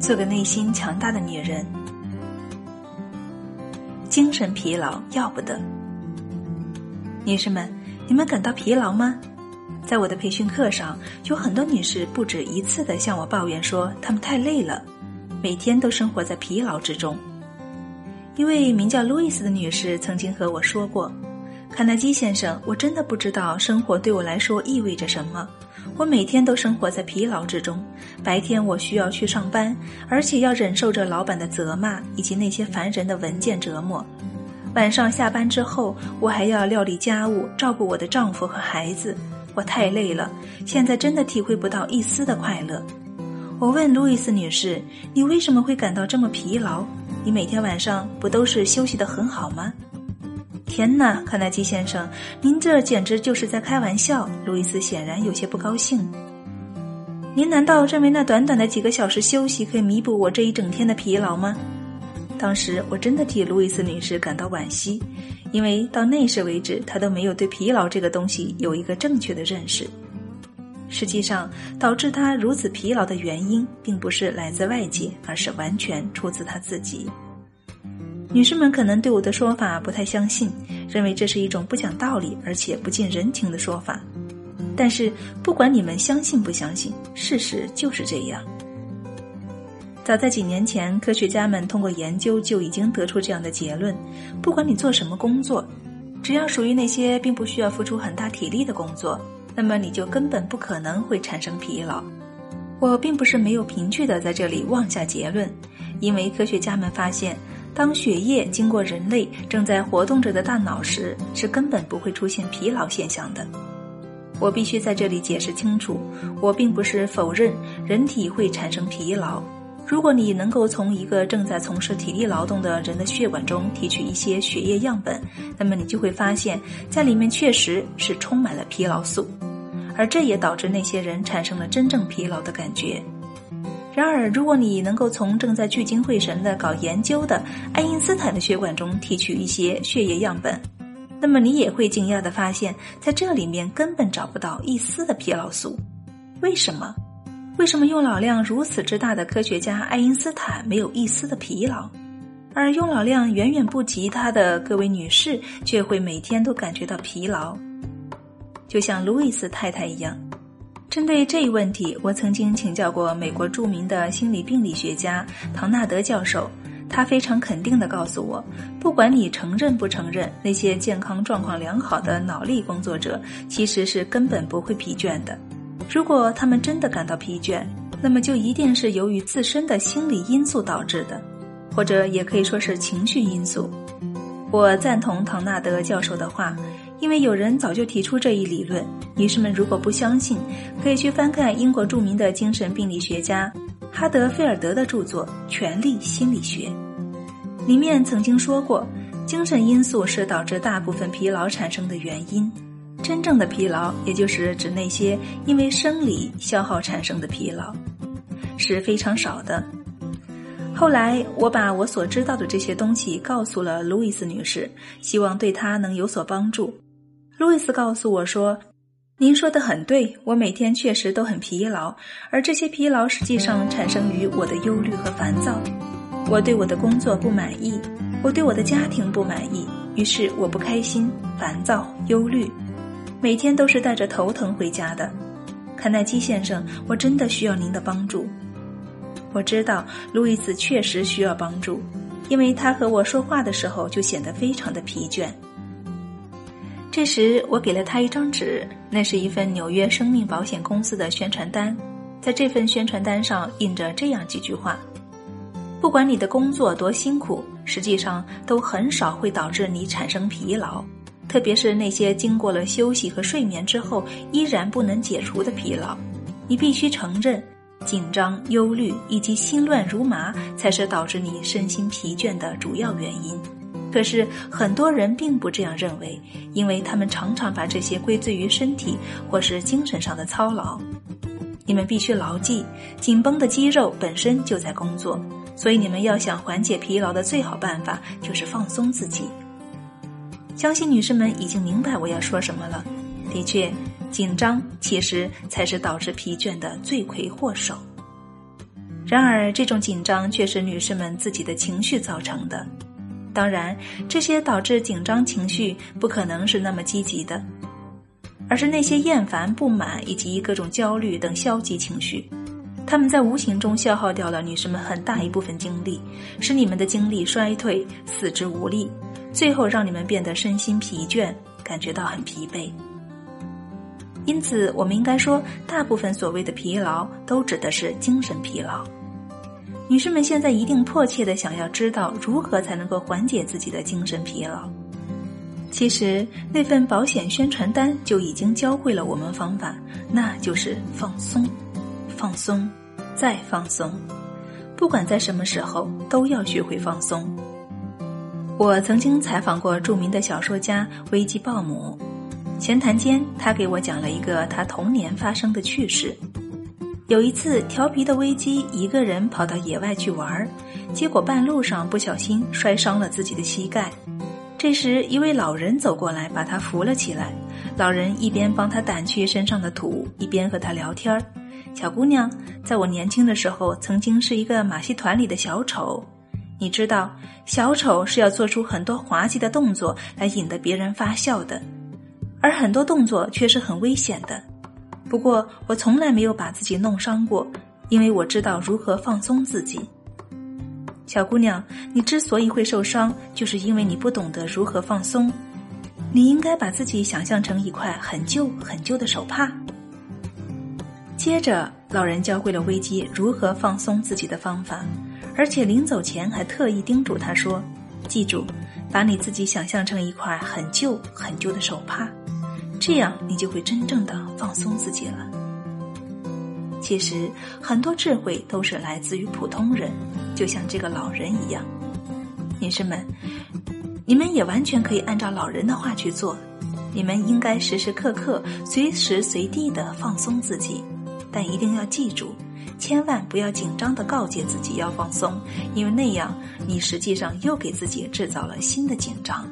做个内心强大的女人，精神疲劳要不得。女士们，你们感到疲劳吗？在我的培训课上，有很多女士不止一次的向我抱怨说，她们太累了，每天都生活在疲劳之中。一位名叫路易斯的女士曾经和我说过：“卡耐基先生，我真的不知道生活对我来说意味着什么。我每天都生活在疲劳之中。白天我需要去上班，而且要忍受着老板的责骂以及那些烦人的文件折磨。晚上下班之后，我还要料理家务，照顾我的丈夫和孩子。我太累了，现在真的体会不到一丝的快乐。”我问路易斯女士：“你为什么会感到这么疲劳？”你每天晚上不都是休息的很好吗？天哪，卡耐基先生，您这简直就是在开玩笑。路易斯显然有些不高兴。您难道认为那短短的几个小时休息可以弥补我这一整天的疲劳吗？当时我真的替路易斯女士感到惋惜，因为到那时为止，她都没有对疲劳这个东西有一个正确的认识。实际上，导致他如此疲劳的原因，并不是来自外界，而是完全出自他自己。女士们可能对我的说法不太相信，认为这是一种不讲道理而且不近人情的说法。但是，不管你们相信不相信，事实就是这样。早在几年前，科学家们通过研究就已经得出这样的结论：不管你做什么工作，只要属于那些并不需要付出很大体力的工作。那么你就根本不可能会产生疲劳。我并不是没有凭据的在这里妄下结论，因为科学家们发现，当血液经过人类正在活动着的大脑时，是根本不会出现疲劳现象的。我必须在这里解释清楚，我并不是否认人体会产生疲劳。如果你能够从一个正在从事体力劳动的人的血管中提取一些血液样本，那么你就会发现，在里面确实是充满了疲劳素。而这也导致那些人产生了真正疲劳的感觉。然而，如果你能够从正在聚精会神的搞研究的爱因斯坦的血管中提取一些血液样本，那么你也会惊讶的发现，在这里面根本找不到一丝的疲劳素。为什么？为什么用脑量如此之大的科学家爱因斯坦没有一丝的疲劳，而用脑量远远不及他的各位女士却会每天都感觉到疲劳？就像路易斯太太一样，针对这一问题，我曾经请教过美国著名的心理病理学家唐纳德教授。他非常肯定地告诉我，不管你承认不承认，那些健康状况良好的脑力工作者其实是根本不会疲倦的。如果他们真的感到疲倦，那么就一定是由于自身的心理因素导致的，或者也可以说是情绪因素。我赞同唐纳德教授的话。因为有人早就提出这一理论，女士们如果不相信，可以去翻看英国著名的精神病理学家哈德菲尔德的著作《权力心理学》，里面曾经说过，精神因素是导致大部分疲劳产生的原因，真正的疲劳，也就是指那些因为生理消耗产生的疲劳，是非常少的。后来，我把我所知道的这些东西告诉了路易斯女士，希望对她能有所帮助。路易斯告诉我说：“您说的很对，我每天确实都很疲劳，而这些疲劳实际上产生于我的忧虑和烦躁。我对我的工作不满意，我对我的家庭不满意，于是我不开心、烦躁、忧虑，每天都是带着头疼回家的。坎奈基先生，我真的需要您的帮助。我知道路易斯确实需要帮助，因为他和我说话的时候就显得非常的疲倦。”这时，我给了他一张纸，那是一份纽约生命保险公司的宣传单。在这份宣传单上印着这样几句话：不管你的工作多辛苦，实际上都很少会导致你产生疲劳，特别是那些经过了休息和睡眠之后依然不能解除的疲劳。你必须承认，紧张、忧虑以及心乱如麻才是导致你身心疲倦的主要原因。可是很多人并不这样认为，因为他们常常把这些归罪于身体或是精神上的操劳。你们必须牢记，紧绷的肌肉本身就在工作，所以你们要想缓解疲劳的最好办法就是放松自己。相信女士们已经明白我要说什么了。的确，紧张其实才是导致疲倦的罪魁祸首。然而，这种紧张却是女士们自己的情绪造成的。当然，这些导致紧张情绪不可能是那么积极的，而是那些厌烦、不满以及各种焦虑等消极情绪。他们在无形中消耗掉了女士们很大一部分精力，使你们的精力衰退、四肢无力，最后让你们变得身心疲倦，感觉到很疲惫。因此，我们应该说，大部分所谓的疲劳都指的是精神疲劳。女士们现在一定迫切的想要知道如何才能够缓解自己的精神疲劳。其实，那份保险宣传单就已经教会了我们方法，那就是放松，放松。再放松，不管在什么时候都要学会放松。我曾经采访过著名的小说家危基鲍姆，闲谈间他给我讲了一个他童年发生的趣事。有一次，调皮的危机一个人跑到野外去玩，结果半路上不小心摔伤了自己的膝盖。这时，一位老人走过来把他扶了起来。老人一边帮他掸去身上的土，一边和他聊天儿。小姑娘，在我年轻的时候，曾经是一个马戏团里的小丑。你知道，小丑是要做出很多滑稽的动作来引得别人发笑的，而很多动作却是很危险的。不过，我从来没有把自己弄伤过，因为我知道如何放松自己。小姑娘，你之所以会受伤，就是因为你不懂得如何放松。你应该把自己想象成一块很旧很旧的手帕。接着，老人教会了危机如何放松自己的方法，而且临走前还特意叮嘱他说：“记住，把你自己想象成一块很旧很旧的手帕，这样你就会真正的放松自己了。”其实，很多智慧都是来自于普通人，就像这个老人一样。女士们，你们也完全可以按照老人的话去做，你们应该时时刻刻、随时随地的放松自己。但一定要记住，千万不要紧张的告诫自己要放松，因为那样你实际上又给自己制造了新的紧张。